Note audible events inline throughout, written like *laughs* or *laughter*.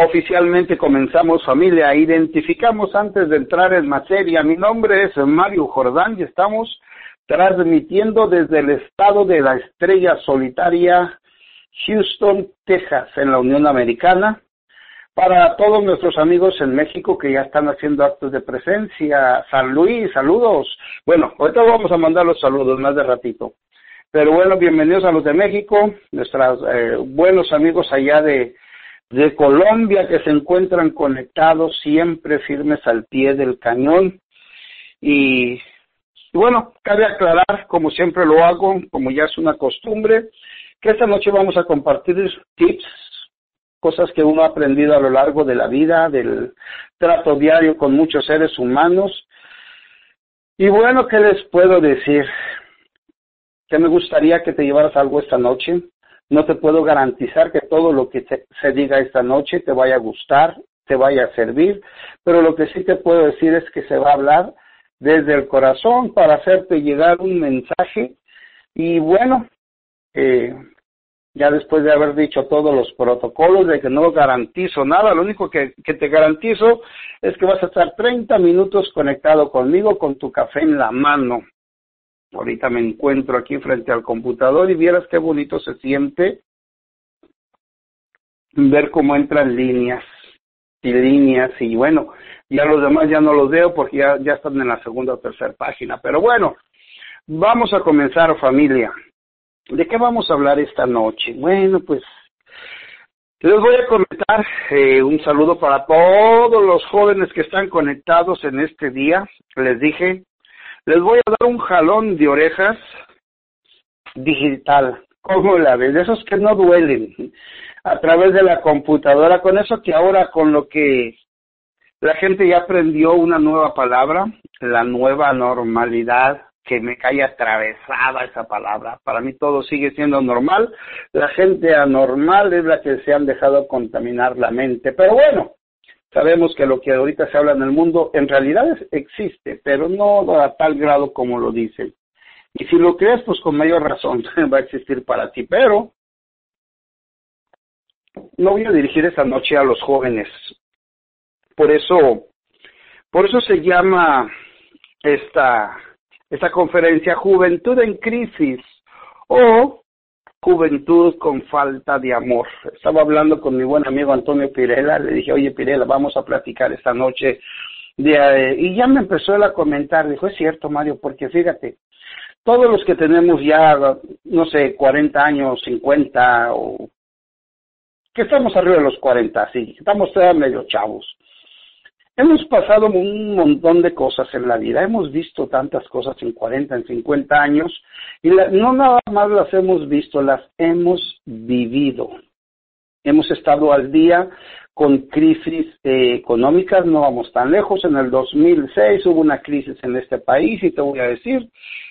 Oficialmente comenzamos familia, identificamos antes de entrar en materia. Mi nombre es Mario Jordán y estamos transmitiendo desde el estado de la estrella solitaria Houston, Texas, en la Unión Americana. Para todos nuestros amigos en México que ya están haciendo actos de presencia, San Luis, saludos. Bueno, ahorita vamos a mandar los saludos más de ratito. Pero bueno, bienvenidos a los de México, nuestros eh, buenos amigos allá de de Colombia que se encuentran conectados siempre firmes al pie del cañón. Y, bueno, cabe aclarar, como siempre lo hago, como ya es una costumbre, que esta noche vamos a compartir tips, cosas que uno ha aprendido a lo largo de la vida, del trato diario con muchos seres humanos. Y bueno, ¿qué les puedo decir? Que me gustaría que te llevaras algo esta noche, no te puedo garantizar que todo lo que se diga esta noche te vaya a gustar, te vaya a servir, pero lo que sí te puedo decir es que se va a hablar desde el corazón para hacerte llegar un mensaje y bueno, eh, ya después de haber dicho todos los protocolos de que no garantizo nada, lo único que, que, te garantizo es que vas a estar 30 minutos conectado conmigo con tu café en la mano. Ahorita me encuentro aquí frente al computador y vieras qué bonito se siente ver cómo entran líneas y líneas y bueno, ya los demás ya no los veo porque ya, ya están en la segunda o tercera página. Pero bueno, vamos a comenzar familia. ¿De qué vamos a hablar esta noche? Bueno, pues les voy a comentar eh, un saludo para todos los jóvenes que están conectados en este día. Les dije, les voy a dar un jalón de orejas digital. ¿Cómo la ves? De esos que no duelen a través de la computadora. Con eso que ahora con lo que la gente ya aprendió una nueva palabra, la nueva normalidad, que me cae atravesada esa palabra. Para mí todo sigue siendo normal. La gente anormal es la que se han dejado contaminar la mente. Pero bueno, Sabemos que lo que ahorita se habla en el mundo en realidad existe, pero no a tal grado como lo dicen. Y si lo crees, pues con mayor razón *laughs* va a existir para ti. Pero no voy a dirigir esta noche a los jóvenes. Por eso, por eso se llama esta, esta conferencia Juventud en Crisis o juventud con falta de amor. Estaba hablando con mi buen amigo Antonio Pirela, le dije, oye Pirela, vamos a platicar esta noche. De, eh, y ya me empezó él a comentar, dijo, es cierto Mario, porque fíjate, todos los que tenemos ya, no sé, 40 años, 50 o que estamos arriba de los 40, sí, estamos todavía medio chavos. Hemos pasado un montón de cosas en la vida, hemos visto tantas cosas en 40, en 50 años, y no nada más las hemos visto, las hemos vivido. Hemos estado al día con crisis eh, económicas, no vamos tan lejos. En el 2006 hubo una crisis en este país y te voy a decir,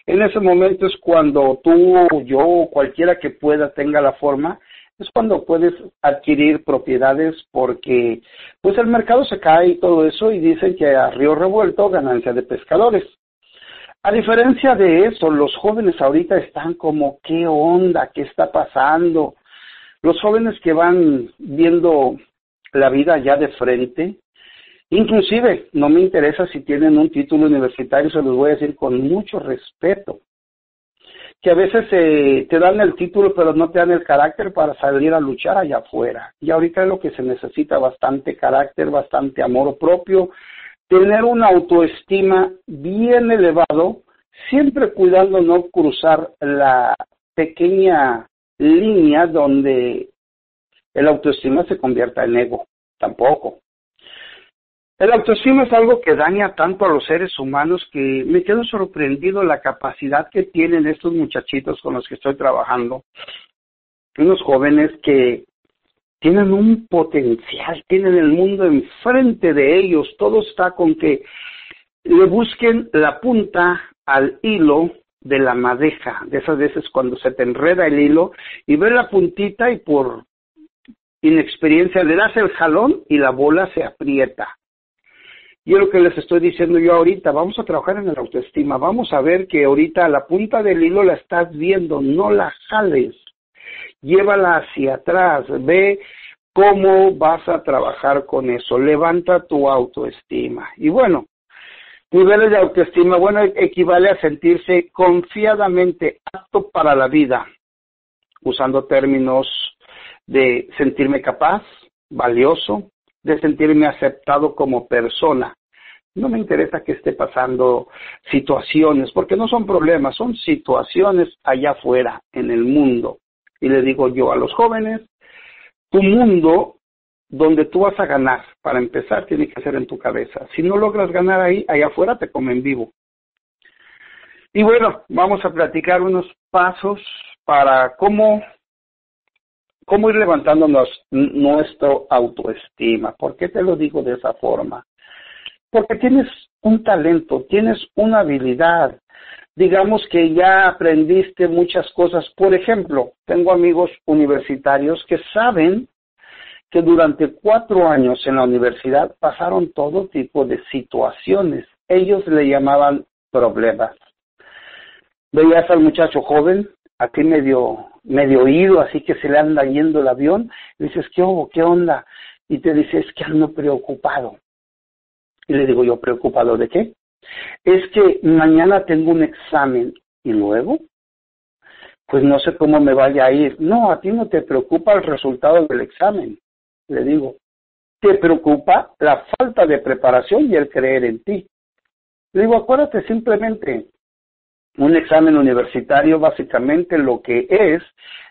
en ese momento es cuando tú, yo, cualquiera que pueda tenga la forma, es cuando puedes adquirir propiedades porque pues el mercado se cae y todo eso y dicen que a río revuelto ganancia de pescadores. A diferencia de eso, los jóvenes ahorita están como, ¿qué onda? ¿Qué está pasando? Los jóvenes que van viendo la vida ya de frente, inclusive no me interesa si tienen un título universitario, se los voy a decir con mucho respeto que a veces eh, te dan el título pero no te dan el carácter para salir a luchar allá afuera. Y ahorita es lo que se necesita, bastante carácter, bastante amor propio, tener una autoestima bien elevado, siempre cuidando no cruzar la pequeña línea donde el autoestima se convierta en ego, tampoco. El autoestima es algo que daña tanto a los seres humanos que me quedo sorprendido la capacidad que tienen estos muchachitos con los que estoy trabajando. Unos jóvenes que tienen un potencial, tienen el mundo enfrente de ellos, todo está con que le busquen la punta al hilo de la madeja, de esas veces cuando se te enreda el hilo y ve la puntita y por inexperiencia le das el jalón y la bola se aprieta. Y es lo que les estoy diciendo yo ahorita, vamos a trabajar en la autoestima, vamos a ver que ahorita la punta del hilo la estás viendo, no la jales, llévala hacia atrás, ve ¿Cómo vas a trabajar con eso? Levanta tu autoestima. Y bueno, niveles de autoestima, bueno, equivale a sentirse confiadamente apto para la vida, usando términos de sentirme capaz, valioso, de sentirme aceptado como persona. No me interesa que esté pasando situaciones, porque no son problemas, son situaciones allá afuera, en el mundo. Y le digo yo a los jóvenes, tu mundo donde tú vas a ganar, para empezar, tiene que ser en tu cabeza. Si no logras ganar ahí, allá afuera te comen vivo. Y bueno, vamos a platicar unos pasos para cómo, cómo ir levantándonos nuestro autoestima. ¿Por qué te lo digo de esa forma? Porque tienes un talento, tienes una habilidad. Digamos que ya aprendiste muchas cosas. Por ejemplo, tengo amigos universitarios que saben que durante cuatro años en la universidad pasaron todo tipo de situaciones. Ellos le llamaban problemas. Veías al muchacho joven, aquí medio, medio oído, así que se le anda yendo el avión, dices, ¿qué hubo? ¿Qué onda? Y te dice, es que ando preocupado. Y le digo yo, ¿preocupado de qué? Es que mañana tengo un examen y luego, pues no sé cómo me vaya a ir. No, a ti no te preocupa el resultado del examen. Le digo, te preocupa la falta de preparación y el creer en ti. Le digo, acuérdate simplemente, un examen universitario básicamente lo que es,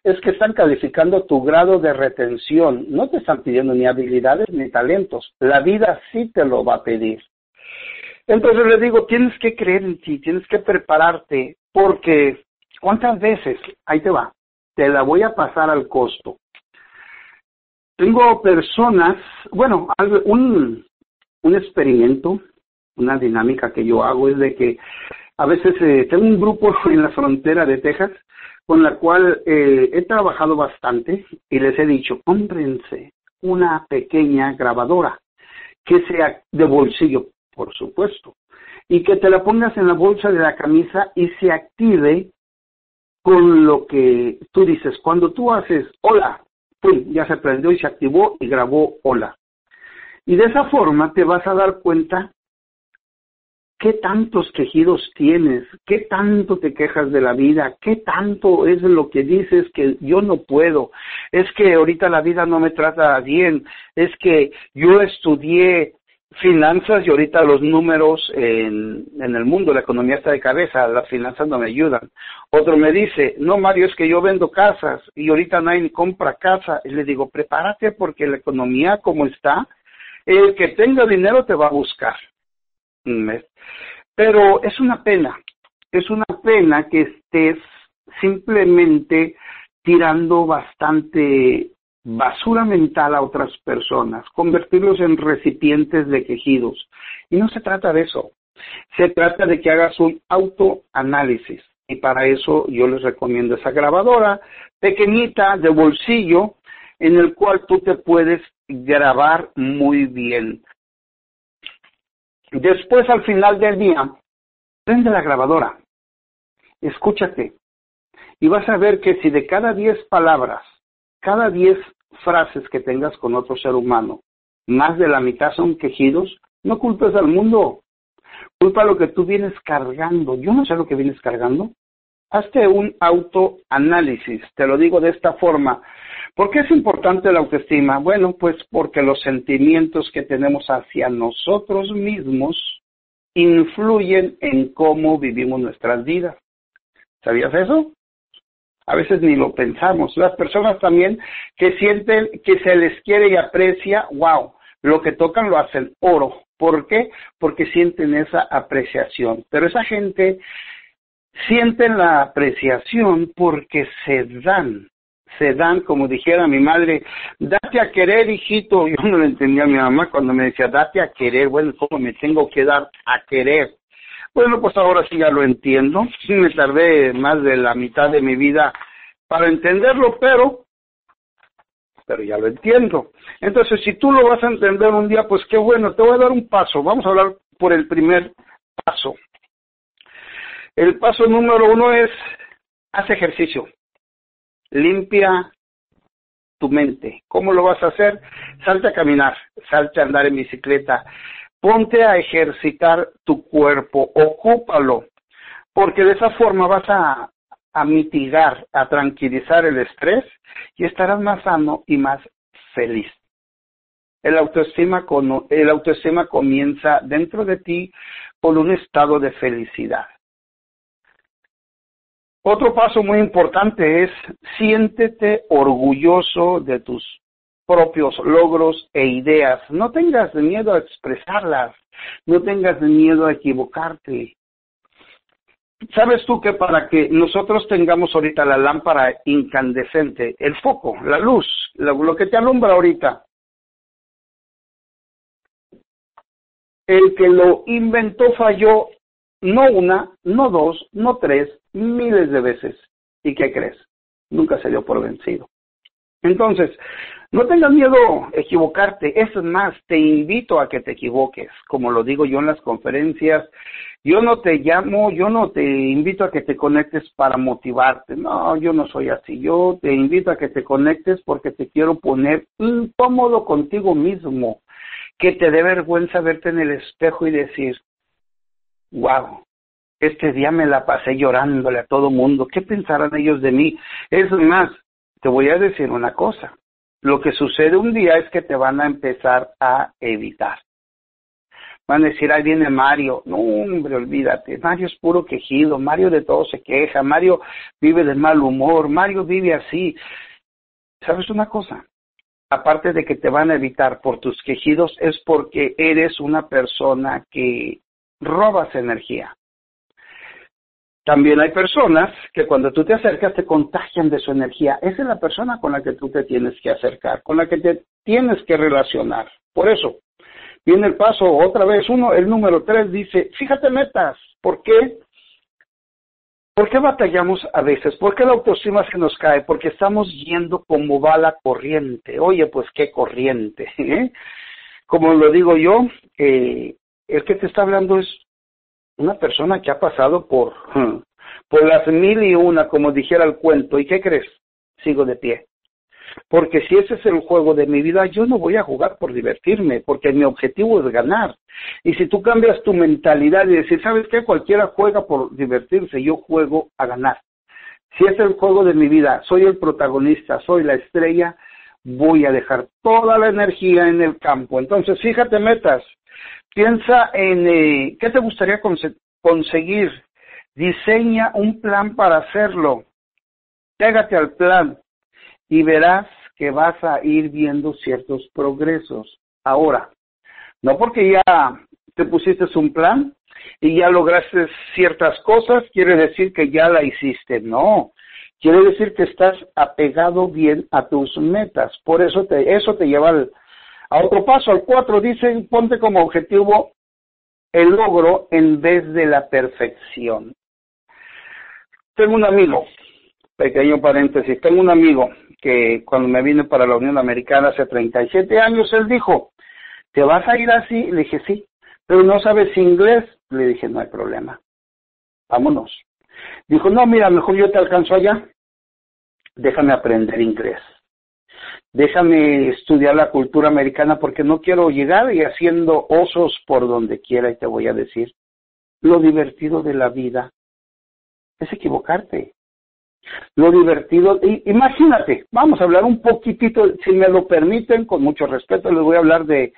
es que están calificando tu grado de retención. No te están pidiendo ni habilidades ni talentos. La vida sí te lo va a pedir. Entonces le digo, tienes que creer en ti, tienes que prepararte, porque ¿cuántas veces? Ahí te va, te la voy a pasar al costo. Tengo personas, bueno, un, un experimento, una dinámica que yo hago es de que a veces eh, tengo un grupo *laughs* en la frontera de Texas con la cual eh, he trabajado bastante y les he dicho, cómprense una pequeña grabadora que sea de bolsillo, por supuesto, y que te la pongas en la bolsa de la camisa y se active con lo que tú dices. Cuando tú haces hola, ya se prendió y se activó y grabó hola. Y de esa forma te vas a dar cuenta qué tantos quejidos tienes, qué tanto te quejas de la vida, qué tanto es lo que dices que yo no puedo, es que ahorita la vida no me trata bien, es que yo estudié finanzas y ahorita los números en, en el mundo, la economía está de cabeza, las finanzas no me ayudan. Otro me dice, no Mario, es que yo vendo casas y ahorita nadie compra casa. Y le digo, prepárate porque la economía como está, el que tenga dinero te va a buscar. Pero es una pena, es una pena que estés simplemente tirando bastante basura mental a otras personas, convertirlos en recipientes de quejidos. Y no se trata de eso. Se trata de que hagas un autoanálisis. Y para eso yo les recomiendo esa grabadora pequeñita de bolsillo en el cual tú te puedes grabar muy bien. Después, al final del día, prende la grabadora, escúchate y vas a ver que si de cada diez palabras, cada diez frases que tengas con otro ser humano, más de la mitad son quejidos, no culpes al mundo, culpa lo que tú vienes cargando. Yo no sé lo que vienes cargando. Hazte un autoanálisis, te lo digo de esta forma. ¿Por qué es importante la autoestima? Bueno, pues porque los sentimientos que tenemos hacia nosotros mismos influyen en cómo vivimos nuestras vidas. ¿Sabías eso? a veces ni lo pensamos. Las personas también que sienten que se les quiere y aprecia, wow, lo que tocan lo hacen oro. ¿Por qué? Porque sienten esa apreciación. Pero esa gente siente la apreciación porque se dan, se dan, como dijera mi madre, date a querer, hijito. *laughs* Yo no lo entendía a mi mamá cuando me decía, date a querer. Bueno, ¿cómo me tengo que dar a querer? Bueno, pues ahora sí ya lo entiendo. Sí me tardé más de la mitad de mi vida para entenderlo, pero pero ya lo entiendo. Entonces, si tú lo vas a entender un día, pues qué bueno, te voy a dar un paso. Vamos a hablar por el primer paso. El paso número uno es, haz ejercicio. Limpia tu mente. ¿Cómo lo vas a hacer? Salte a caminar, salte a andar en bicicleta, ponte a ejercitar tu cuerpo, ocúpalo, porque de esa forma vas a, mitigar, a tranquilizar el estrés y estarás más sano y más feliz. El autoestima, el autoestima comienza dentro de ti con un estado de felicidad. Otro paso muy importante es siéntete orgulloso de tus propios logros e ideas. No tengas miedo a expresarlas, no tengas miedo a equivocarte. ¿Sabes tú que para que nosotros tengamos ahorita la lámpara incandescente, el foco, la luz, lo, que te alumbra ahorita, el que lo inventó falló no una, no dos, no tres, miles de veces. ¿Y qué crees? Nunca se dio por vencido. Entonces, no tengas miedo a equivocarte. Es más, te invito a que te equivoques. Como lo digo yo en las conferencias, yo no te llamo, yo no te invito a que te conectes para motivarte. No, yo no soy así. Yo te invito a que te conectes porque te quiero poner incómodo contigo mismo. Que te dé vergüenza verte en el espejo y decir, wow, este día me la pasé llorándole a todo mundo. ¿Qué pensarán ellos de mí? Es más, te voy a decir una cosa. Lo que sucede un día es que te van a empezar a evitar. Van a decir, ahí viene Mario. No, hombre, olvídate. Mario es puro quejido. Mario de todo se queja. Mario vive de mal humor. Mario vive así. ¿Sabes una cosa? Aparte de que te van a evitar por tus quejidos, es porque eres una persona que robas energía. También hay personas que cuando tú te acercas te contagian de su energía. Esa es la persona con la que tú te tienes que acercar, con la que te tienes que relacionar. Por eso, viene el paso otra vez. Uno, el número tres dice, fíjate metas. ¿Por qué? ¿Por qué batallamos a veces? ¿Por qué la autoestima se nos cae? Porque estamos yendo como va la corriente. Oye, pues qué corriente. *laughs* ¿eh? Como lo digo yo, eh, el que te está hablando es una persona que ha pasado por, *laughs* por las mil y una, como dijera el cuento. ¿Y qué crees? Sigo de pie. Porque si ese es el juego de mi vida, yo no voy a jugar por divertirme, porque mi objetivo es ganar. Y si tú cambias tu mentalidad y decir, ¿sabes qué? Cualquiera juega por divertirse, yo juego a ganar. Si es el juego de mi vida, soy el protagonista, soy la estrella, voy a dejar toda la energía en el campo. Entonces, fíjate metas, Piensa en eh, qué te gustaría conseguir. Diseña un plan para hacerlo. Pégate al plan y verás que vas a ir viendo ciertos progresos. Ahora, no porque ya te pusiste un plan y ya lograste ciertas cosas, quiere decir que ya la hiciste. No, quiere decir que estás apegado bien a tus metas. Por eso te, eso te lleva al, a otro paso, al cuatro, dicen, ponte como objetivo el logro en vez de la perfección. Tengo un amigo, pequeño paréntesis, tengo un amigo que cuando me vine para la Unión Americana hace 37 años, él dijo, ¿te vas a ir así? Le dije, sí, pero no sabes inglés. Le dije, no hay problema, vámonos. Dijo, no, mira, mejor yo te alcanzo allá, déjame aprender inglés déjame estudiar la cultura americana porque no quiero llegar y haciendo osos por donde quiera y te voy a decir, lo divertido de la vida es equivocarte. Lo divertido, imagínate, vamos a hablar un poquitito, si me lo permiten, con mucho respeto, les voy a hablar de,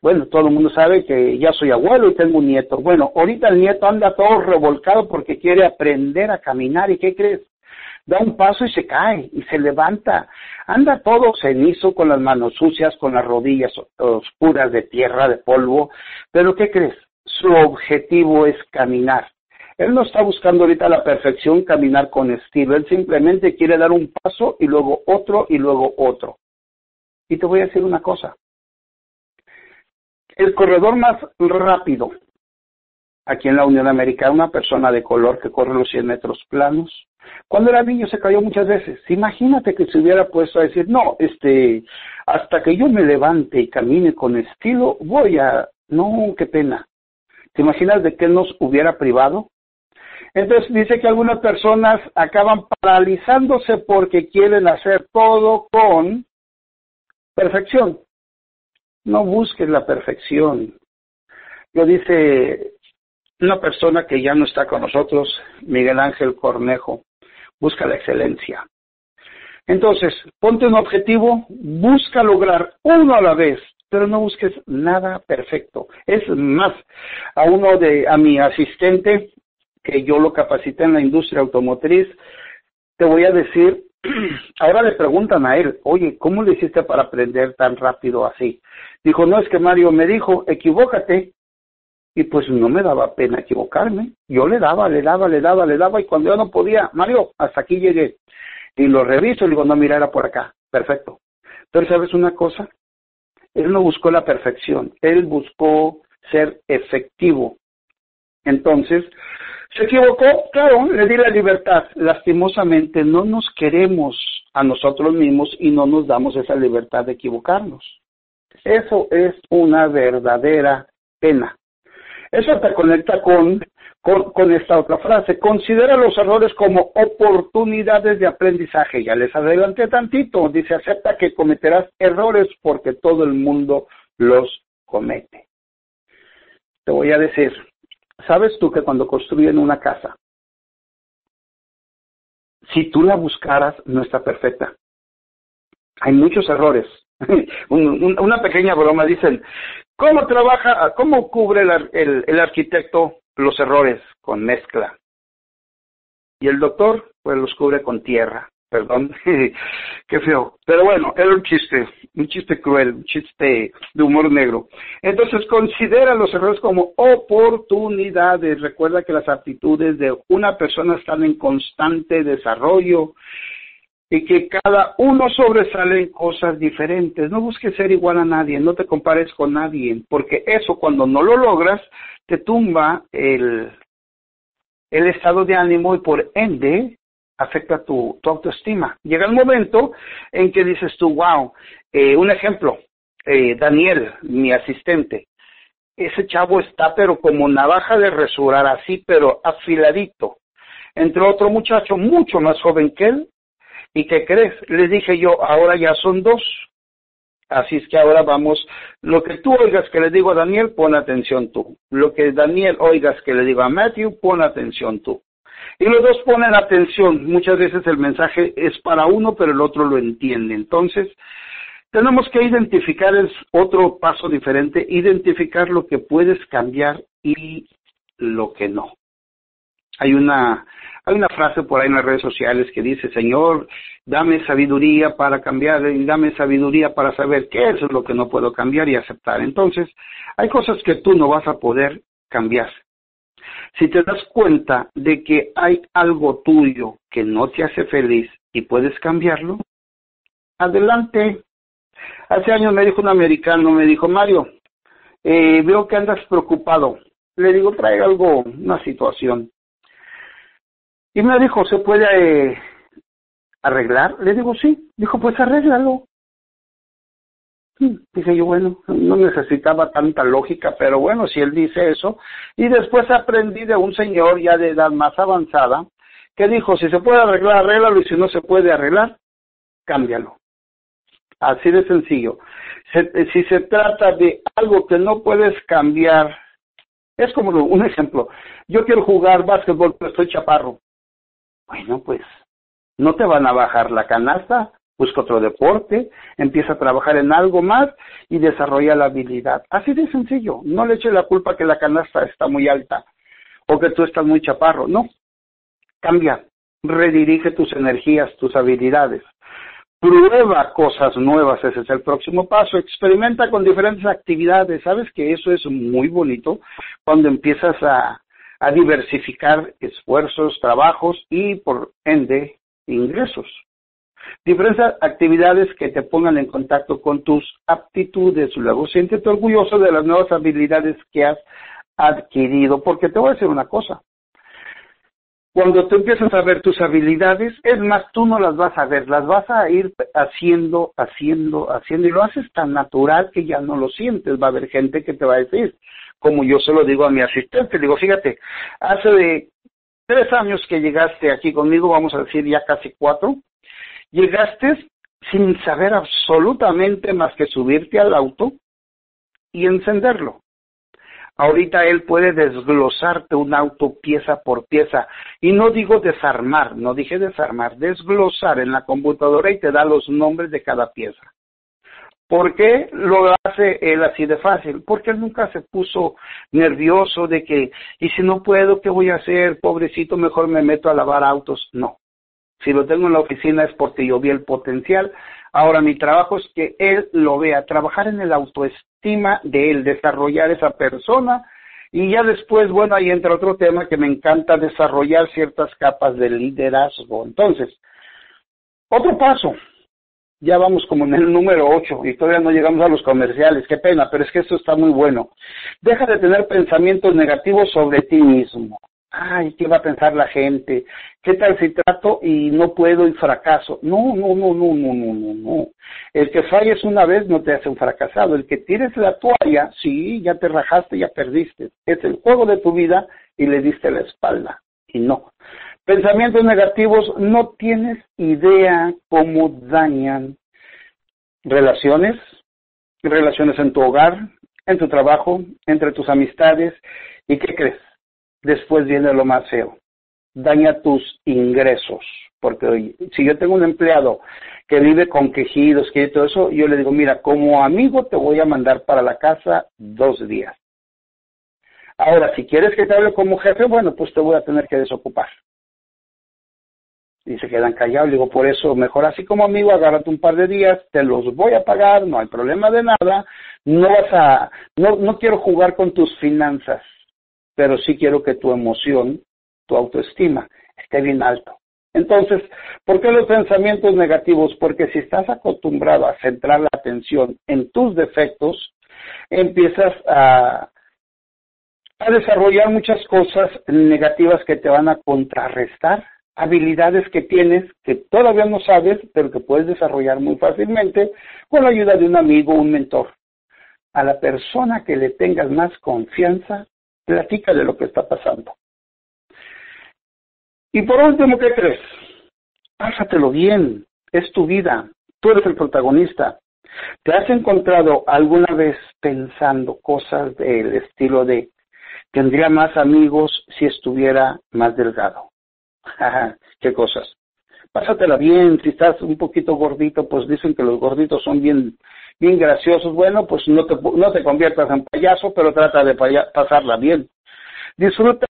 bueno, todo el mundo sabe que ya soy abuelo y tengo un nieto. Bueno, ahorita el nieto anda todo revolcado porque quiere aprender a caminar y ¿qué crees? Da un paso y se cae y se levanta. Anda todo cenizo con las manos sucias, con las rodillas oscuras de tierra, de polvo. Pero ¿qué crees? Su objetivo es caminar. Él no está buscando ahorita la perfección, caminar con estilo. Él simplemente quiere dar un paso y luego otro y luego otro. Y te voy a decir una cosa. El corredor más rápido aquí en la Unión Americana, una persona de color que corre los 100 metros planos, cuando era niño se cayó muchas veces. Imagínate que se hubiera puesto a decir, no, este, hasta que yo me levante y camine con estilo, voy a, no, qué pena. ¿Te imaginas de qué nos hubiera privado? Entonces dice que algunas personas acaban paralizándose porque quieren hacer todo con perfección. No busques la perfección. Lo dice una persona que ya no está con nosotros, Miguel Ángel Cornejo, busca la excelencia. Entonces, ponte un objetivo, busca lograr uno a la vez, pero no busques nada perfecto. Es más, a uno de, a mi asistente, que yo lo capacité en la industria automotriz, te voy a decir, *clears throat* ahora le preguntan a él, oye, ¿cómo le hiciste para aprender tan rápido así? Dijo, no, es que Mario me dijo, equivócate. Y pues no me daba pena equivocarme. Yo le daba, le daba, le daba, le daba, y cuando yo no podía, Mario, hasta aquí llegué y lo reviso y digo, no, mira, era por acá. Perfecto. Pero ¿sabes una cosa? Él no buscó la perfección, él buscó ser efectivo. Entonces, se equivocó, claro, le di la libertad. Lastimosamente no nos queremos a nosotros mismos y no nos damos esa libertad de equivocarnos. Eso es una verdadera pena. Eso te conecta con esta otra frase. Considera los errores como oportunidades de aprendizaje. Ya les adelanté tantito. Dice, acepta que cometerás errores porque todo el mundo los comete. Te voy a decir, ¿sabes tú que cuando construyen una casa, si tú la buscaras, no está perfecta? Hay muchos errores. *laughs* una pequeña broma, dicen, ¿cómo trabaja, cómo cubre el arquitecto los errores con mezcla. Y el doctor, pues los cubre con tierra. Perdón, *laughs* qué feo. Pero bueno, era un chiste, un chiste cruel, un chiste de humor negro. Entonces, considera los errores como oportunidades. Recuerda que las aptitudes de una persona están en constante desarrollo y que cada uno sobresale en cosas diferentes. No busques ser igual a nadie, no te compares con nadie, porque eso cuando no lo logras te tumba el, el estado de ánimo y por ende afecta tu, tu autoestima. Llega el momento en que dices tú, wow, eh, un ejemplo, eh, Daniel, mi asistente, ese chavo está pero como navaja de resurar así, pero afiladito. Entre otro muchacho mucho más joven que él, ¿Y qué crees? Les dije yo, ahora ya son dos. Así es que ahora vamos, lo que tú oigas que le digo a Daniel, pon atención tú. Lo que Daniel oigas que le digo a Matthew, pon atención tú. Y los dos ponen atención. Muchas veces el mensaje es para uno, pero el otro lo entiende. Entonces, tenemos que identificar, es otro paso diferente, identificar lo que puedes cambiar y lo que no. Hay una, hay una frase por ahí en las redes sociales que dice, Señor, dame sabiduría para cambiar y dame sabiduría para saber qué es lo que no puedo cambiar y aceptar. Entonces, hay cosas que tú no vas a poder cambiar. Si te das cuenta de que hay algo tuyo que no te hace feliz y puedes cambiarlo, adelante. Hace años me dijo un americano, me dijo, Mario, eh, veo que andas preocupado. Le digo, trae algo, una situación. Y me dijo, ¿se puede eh, arreglar? Le digo, sí. Dijo, pues arréglalo. Dije yo, bueno, no necesitaba tanta lógica, pero bueno, si él dice eso. Y después aprendí de un señor ya de edad más avanzada que dijo, si se puede arreglar, arréglalo y si no se puede arreglar, cámbialo. Así de sencillo. si se trata de algo que no puedes cambiar, es como un ejemplo. Yo quiero jugar básquetbol, pero estoy chaparro. Bueno, pues no te van a bajar la canasta, busca otro deporte, empieza a trabajar en algo más y desarrolla la habilidad. Así de sencillo. No le eche la culpa que la canasta está muy alta o que tú estás muy chaparro. No. Cambia. Redirige tus energías, tus habilidades. Prueba cosas nuevas, ese es el próximo paso. Experimenta con diferentes actividades. ¿Sabes que eso es muy bonito cuando empiezas a, a diversificar esfuerzos, trabajos y, por ende, ingresos. Diferentes actividades que te pongan en contacto con tus aptitudes. Luego, siéntete orgulloso de las nuevas habilidades que has adquirido, porque te voy a decir una cosa. Cuando tú empiezas a ver tus habilidades, es más, tú no las vas a ver, las vas a ir haciendo, haciendo, haciendo, y lo haces tan natural que ya no lo sientes. Va a haber gente que te va a decir, como yo se lo digo a mi asistente, digo, fíjate, hace de tres años que llegaste aquí conmigo, vamos a decir ya casi cuatro, llegaste sin saber absolutamente más que subirte al auto y encenderlo. Ahorita él puede desglosarte un auto pieza por pieza. Y no digo desarmar, no dije desarmar, desglosar en la computadora y te da los nombres de cada pieza. ¿Por qué lo hace él así de fácil? Porque él nunca se puso nervioso de que, y si no puedo, ¿qué voy a hacer? Pobrecito, mejor me meto a lavar autos. No. Si lo tengo en la oficina es porque yo vi el potencial. Ahora mi trabajo es que él lo vea, trabajar en el autoestima de él, desarrollar esa persona y ya después, bueno, ahí entra otro tema que me encanta desarrollar ciertas capas de liderazgo. Entonces, otro paso, ya vamos como en el número 8 y todavía no llegamos a los comerciales, qué pena, pero es que esto está muy bueno. Deja de tener pensamientos negativos sobre ti mismo. Ay, ¿qué va a pensar la gente? ¿Qué tal si trato y no puedo y fracaso? No, no, no, no, no, no, no, no. El que falles una vez no te hace un fracasado. El que tires la toalla, sí, ya te rajaste, ya perdiste. Es el juego de tu vida y le diste la espalda. Y no. Pensamientos negativos, no tienes idea cómo dañan relaciones, relaciones en tu hogar, en tu trabajo, entre tus amistades. ¿Y qué crees? Después viene lo más feo. Daña tus ingresos. Porque si yo tengo un empleado que vive con quejidos, que todo eso, yo le digo, mira, como amigo te voy a mandar para la casa dos días. Ahora, si quieres que te hable como jefe, bueno, pues te voy a tener que desocupar y se quedan callados. digo, por eso, mejor así como amigo, agárrate un par de días, te los voy a pagar, no hay problema de nada, no vas a, no, no quiero jugar con tus finanzas, pero sí quiero que tu emoción, tu autoestima, esté bien alto. Entonces, ¿por qué los pensamientos negativos? Porque si estás acostumbrado a centrar la atención en tus defectos, empiezas a, desarrollar muchas cosas negativas que te van a contrarrestar habilidades que tienes que todavía no sabes, pero que puedes desarrollar muy fácilmente con la ayuda de un amigo un mentor. A la persona que le tengas más confianza, platica de lo que está pasando. Y por último, ¿qué crees? Pásatelo bien, es tu vida, tú eres el protagonista. ¿Te has encontrado alguna vez pensando cosas del estilo de tendría más amigos si estuviera más delgado? *laughs* qué cosas. Pásatela bien, si estás un poquito gordito, pues dicen que los gorditos son bien, bien graciosos. Bueno, pues no te, no te conviertas en payaso, pero trata de pasarla bien. Disfruta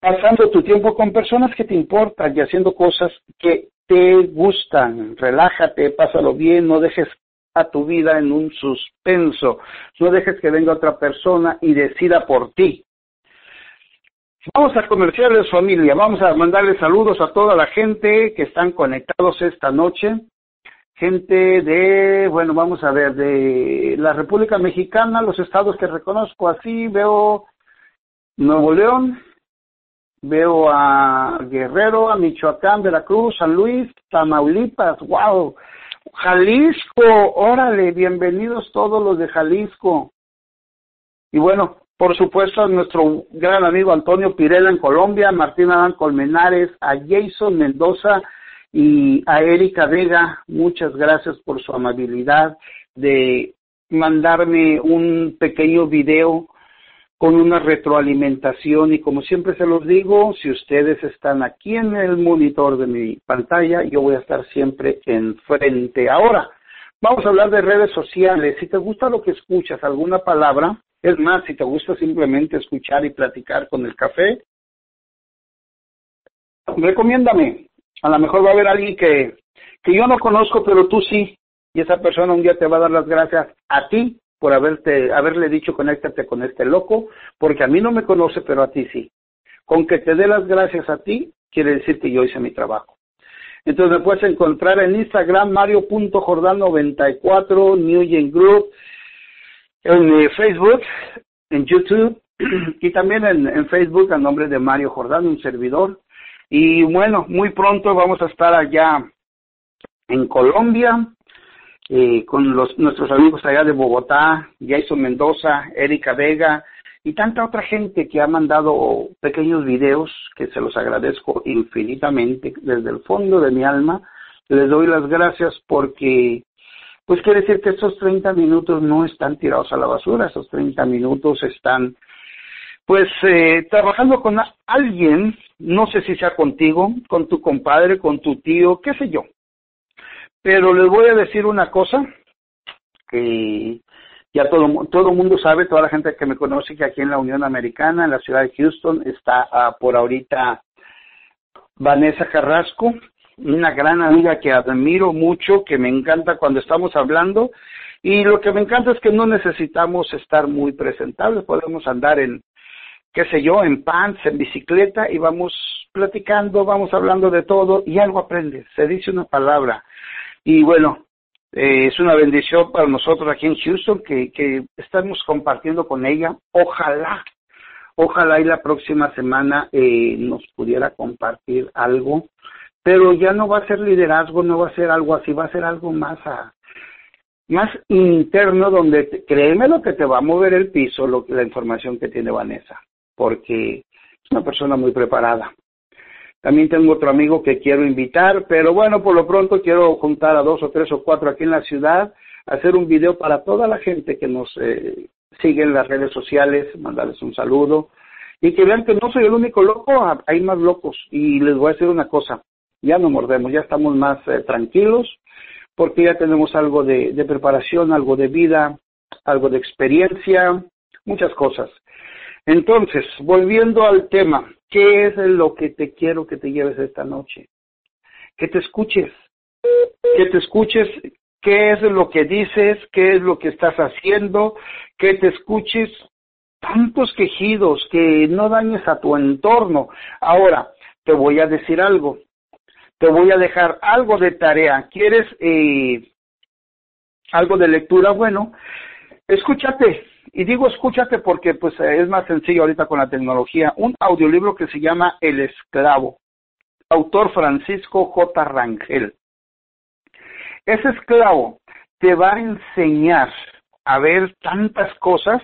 pasando tu tiempo con personas que te importan y haciendo cosas que te gustan. Relájate, pásalo bien, no dejes a tu vida en un suspenso. No dejes que venga otra persona y decida por ti. Vamos a comerciales familia, vamos a mandarle saludos a toda la gente que están conectados esta noche. Gente de, bueno, vamos a ver, de la República Mexicana, los estados que reconozco así, veo Nuevo León, veo a Guerrero, a Michoacán, Veracruz, San Luis, Tamaulipas, wow, Jalisco, órale, bienvenidos todos los de Jalisco. Y bueno, por supuesto a nuestro gran amigo Antonio Pirela en Colombia, Martín Adán Colmenares, a Jason Mendoza y a Erika Vega, muchas gracias por su amabilidad de mandarme un pequeño video con una retroalimentación y como siempre se los digo, si ustedes están aquí en el monitor de mi pantalla, yo voy a estar siempre enfrente. Ahora, vamos a hablar de redes sociales. Si te gusta lo que escuchas, alguna palabra, es más, si te gusta simplemente escuchar y platicar con el café, recomiéndame. A lo mejor va a haber alguien que, que yo no conozco, pero tú sí. Y esa persona un día te va a dar las gracias a ti por haberte, haberle dicho conéctate con este loco, porque a mí no me conoce, pero a ti sí. Con que te dé las gracias a ti, quiere decir que yo hice mi trabajo. Entonces me puedes encontrar en Instagram mario.jordan94, New Group, en eh, Facebook, en YouTube *clears throat* y también en, Facebook a nombre de Mario Jordán, un servidor. Y bueno, muy pronto vamos a estar allá en Colombia eh, con los, nuestros amigos allá de Bogotá, Jason Mendoza, Erika Vega y tanta otra gente que ha mandado pequeños videos que se los agradezco infinitamente desde el fondo de mi alma. Les doy las gracias porque, pues quiere decir que estos 30 minutos no están tirados a la basura, esos 30 minutos están, pues, eh, trabajando con alguien, no sé si sea contigo, con tu compadre, con tu tío, qué sé yo. Pero les voy a decir una cosa, que ya todo todo el mundo sabe, toda la gente que me conoce que aquí en la Unión Americana, en la ciudad de Houston, está ah, por ahorita Vanessa Carrasco, una gran amiga que admiro mucho, que me encanta cuando estamos hablando. Y lo que me encanta es que no necesitamos estar muy presentables, podemos andar en, qué sé yo, en pants, en bicicleta y vamos platicando, vamos hablando de todo y algo aprendes, se dice una palabra. Y bueno, eh, es una bendición para nosotros aquí en Houston que, que estamos compartiendo con ella. Ojalá, ojalá y la próxima semana eh, nos pudiera compartir algo, pero ya no va a ser liderazgo, no va a ser algo así, va a ser algo más a, más interno donde créeme lo que te va a mover el piso, lo, la información que tiene Vanessa, porque es una persona muy preparada. También tengo otro amigo que quiero invitar, pero bueno, por lo pronto quiero juntar a dos o tres o cuatro aquí en la ciudad, hacer un video para toda la gente que nos eh, sigue en las redes sociales, mandarles un saludo y que vean que no soy el único loco, hay más locos. Y les voy a decir una cosa, ya no mordemos, ya estamos más eh, tranquilos porque ya tenemos algo de preparación, algo de vida, algo de experiencia, muchas cosas. Entonces, volviendo al tema, ¿qué es lo que te quiero que te lleves esta noche? Que te escuches, que te escuches qué es lo que dices, qué es lo que estás haciendo, que te escuches tantos quejidos, que no dañes a tu entorno. Ahora, te voy a decir algo, te voy a dejar algo de tarea. ¿Quieres eh, algo de lectura? Bueno, escúchate, y digo escúchate porque pues es más sencillo ahorita con la tecnología. Un audiolibro que se llama El Esclavo, autor Francisco J. Rangel. Ese esclavo te va a enseñar a ver tantas cosas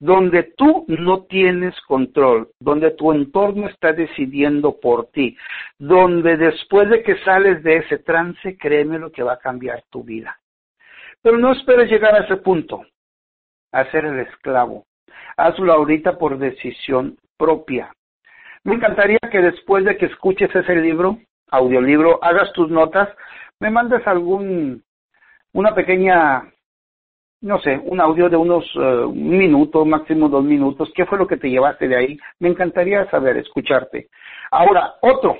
donde tú no tienes control, donde tu entorno está decidiendo por ti, donde después de que sales de ese trance, créeme lo que va a cambiar tu vida. Pero no esperes llegar a ese punto a ser el esclavo. Hazlo ahorita por decisión propia. Me encantaría que después de que escuches ese libro, audiolibro, hagas tus notas, me mandes algún, una pequeña, no sé, un audio de unos uh, un minuto, máximo dos minutos. ¿Qué fue lo que te llevaste de ahí? Me encantaría saber, escucharte. Ahora, otro,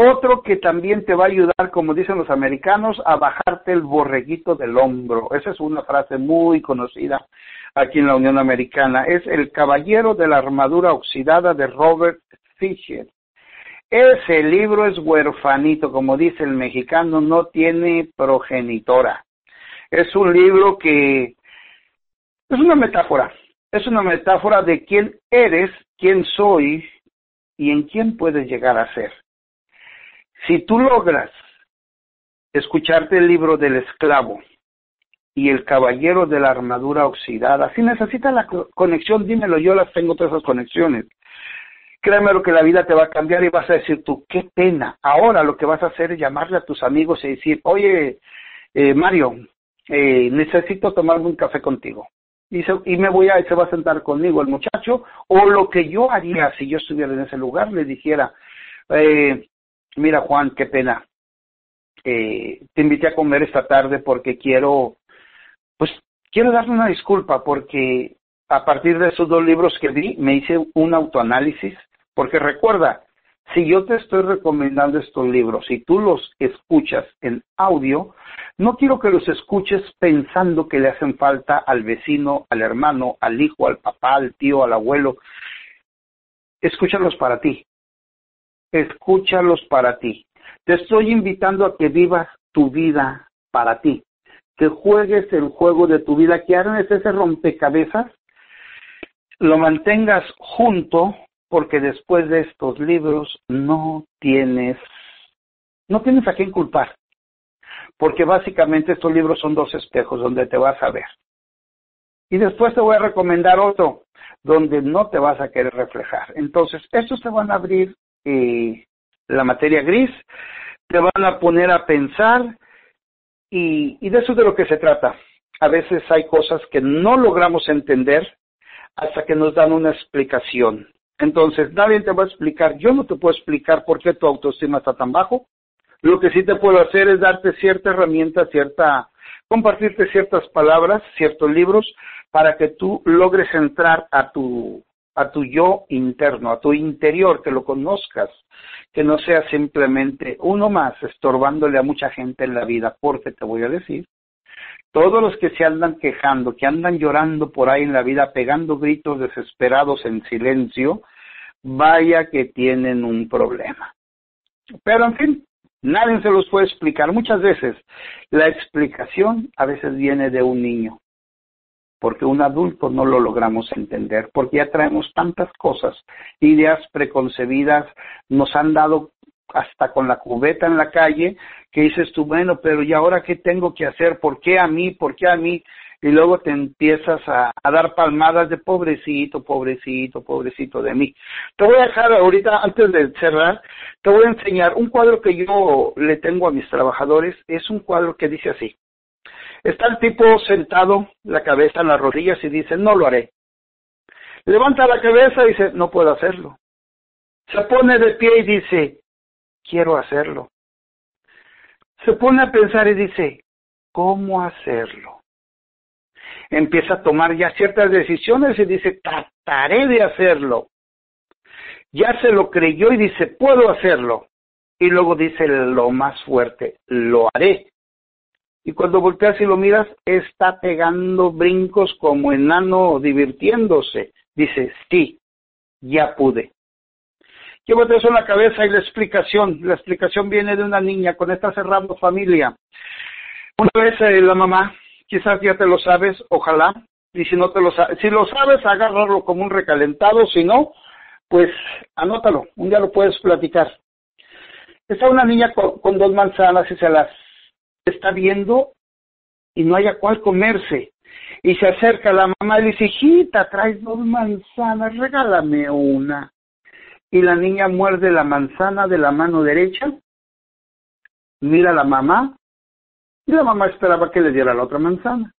otro que también te va a ayudar, como dicen los americanos, a bajarte el borreguito del hombro. Esa es una frase muy conocida aquí en la Unión Americana. Es el caballero de la armadura oxidada de Robert Fisher. Ese libro es huerfanito, como dice el mexicano, no tiene progenitora. Es un libro que es una metáfora. Es una metáfora de quién eres, quién soy y en quién puedes llegar a ser. Si tú logras escucharte el libro del esclavo y el caballero de la armadura oxidada, si necesitas la conexión, dímelo, yo las tengo todas esas conexiones. Créeme lo que la vida te va a cambiar y vas a decir tú, qué pena. Ahora lo que vas a hacer es llamarle a tus amigos y decir, oye, eh, Mario, eh, necesito tomarme un café contigo. Y, y me voy a, se va a sentar conmigo el muchacho, o lo que yo haría si yo estuviera en ese lugar, le dijera, eh, mira Juan, qué pena, eh, te invité a comer esta tarde porque quiero, pues quiero darle una disculpa porque a partir de esos dos libros que vi me hice un autoanálisis, porque recuerda, si yo te estoy recomendando estos libros y tú los escuchas en audio, no quiero que los escuches pensando que le hacen falta al vecino, al hermano, al hijo, al papá, al tío, al abuelo. Escúchalos para ti, escúchalos para ti. Te estoy invitando a que vivas tu vida para ti, que juegues el juego de tu vida, que hagas ese rompecabezas, lo mantengas junto, porque después de estos libros no tienes, no tienes a quién culpar, porque básicamente estos libros son dos espejos donde te vas a ver. Y después te voy a recomendar otro donde no te vas a querer reflejar. Entonces, estos te van a abrir eh, la materia gris, te van a poner a pensar y, y de eso es de lo que se trata. A veces hay cosas que no logramos entender hasta que nos dan una explicación. Entonces, nadie te va a explicar, yo no te puedo explicar por qué tu autoestima está tan bajo. Lo que sí te puedo hacer es darte cierta herramienta, cierta, compartirte ciertas palabras, ciertos libros, para que tú logres entrar a tu, a tu yo interno, a tu interior, que lo conozcas, que no sea simplemente uno más estorbándole a mucha gente en la vida, porque te voy a decir, todos los que se andan quejando, que andan llorando por ahí en la vida, pegando gritos desesperados en silencio, vaya que tienen un problema. Pero en fin, nadie se los puede explicar. Muchas veces la explicación a veces viene de un niño, porque un adulto no lo logramos entender, porque ya traemos tantas cosas, ideas preconcebidas, nos han dado hasta con la cubeta en la calle, que dices tú, bueno, pero ¿y ahora qué tengo que hacer? ¿Por qué a mí? ¿Por qué a mí? Y luego te empiezas a, dar palmadas de pobrecito, pobrecito, pobrecito de mí. Te voy a dejar ahorita, antes de cerrar, te voy a enseñar un cuadro que yo le tengo a mis trabajadores. Es un cuadro que dice así. Está el tipo sentado, la cabeza en las rodillas y dice, no lo haré. Levanta la cabeza y dice, no puedo hacerlo. Se pone de pie y dice, quiero hacerlo. Se pone a pensar y dice, ¿cómo hacerlo? Empieza a tomar ya ciertas decisiones y dice, trataré de hacerlo. Ya se lo creyó y dice, puedo hacerlo. Y luego dice lo más fuerte, lo haré. Y cuando volteas y lo miras, está pegando brincos como enano divirtiéndose. Dice, sí, ya pude. Llévate eso en la cabeza y la explicación. La explicación viene de una niña con esta cerrando familia. Una vez eh, la mamá, quizás ya te lo sabes, ojalá, y si no te lo sabes, si lo sabes, agárralo como un recalentado, si no, pues anótalo, un día lo puedes platicar. Está una niña con, con dos manzanas y se las está viendo y no haya cuál comerse. Y se acerca la mamá y le dice, hijita, traes dos manzanas, regálame una y la niña muerde la manzana de la mano derecha, mira a la mamá, y la mamá esperaba que le diera la otra manzana.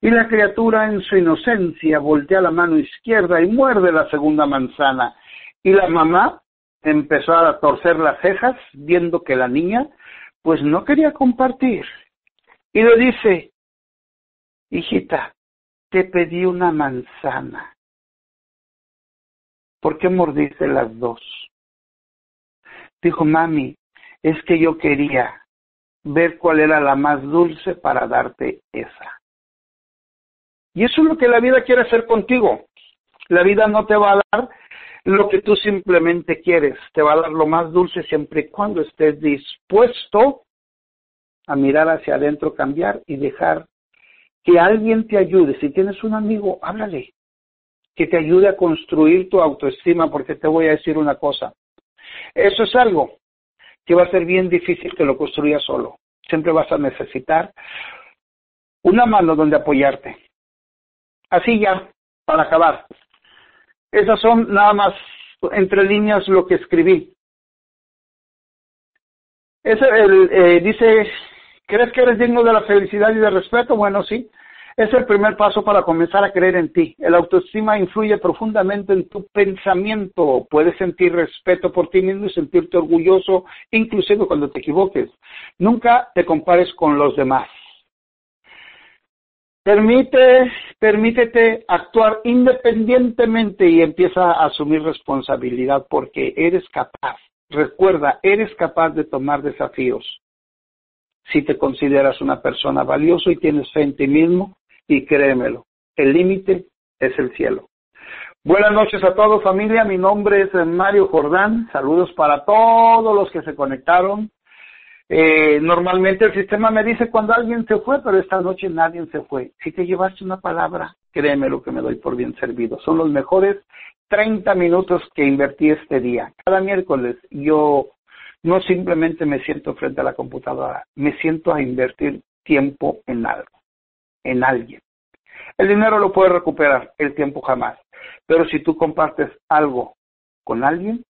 Y la criatura en su inocencia voltea la mano izquierda y muerde la segunda manzana. Y la mamá empezó a torcer las cejas viendo que la niña pues no quería compartir. Y le dice, hijita, te pedí una manzana ¿por qué mordiste las dos? Dijo, mami, es que yo quería ver cuál era la más dulce para darte esa. Y eso es lo que la vida quiere hacer contigo. La vida no te va a dar lo que tú simplemente quieres, te va a dar lo más dulce siempre y cuando estés dispuesto a mirar hacia adentro, cambiar y dejar que alguien te ayude. Si tienes un amigo, háblale que te ayude a construir tu autoestima, porque te voy a decir una cosa. Eso es algo que va a ser bien difícil que lo construyas solo. Siempre vas a necesitar una mano donde apoyarte. Así ya, para acabar. Esas son nada más entre líneas lo que escribí. Ese, el, eh, dice, ¿crees que eres digno de la felicidad y del respeto? Bueno, sí. Es el primer paso para comenzar a creer en ti. El autoestima influye profundamente en tu pensamiento. Puedes sentir respeto por ti mismo y sentirte orgulloso, inclusive cuando te equivoques. Nunca te compares con los demás. Permite, permítete actuar independientemente y empieza a asumir responsabilidad porque eres capaz. Recuerda, eres capaz de tomar desafíos. Si te consideras una persona valiosa y tienes fe en ti mismo, y créemelo, el límite es el cielo. Buenas noches a todos familia, mi nombre es Mario Jordán, saludos para todos los que se conectaron. Eh, normalmente el sistema me dice cuando alguien se fue, pero esta noche nadie se fue. Si te llevaste una palabra, créeme lo que me doy por bien servido. Son los mejores 30 minutos que invertí este día. Cada miércoles yo no simplemente me siento frente a la computadora, me siento a invertir tiempo en algo en alguien. El dinero lo puedes recuperar, el tiempo jamás. Pero si tú compartes algo con alguien,